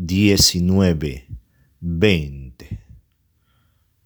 19, veinte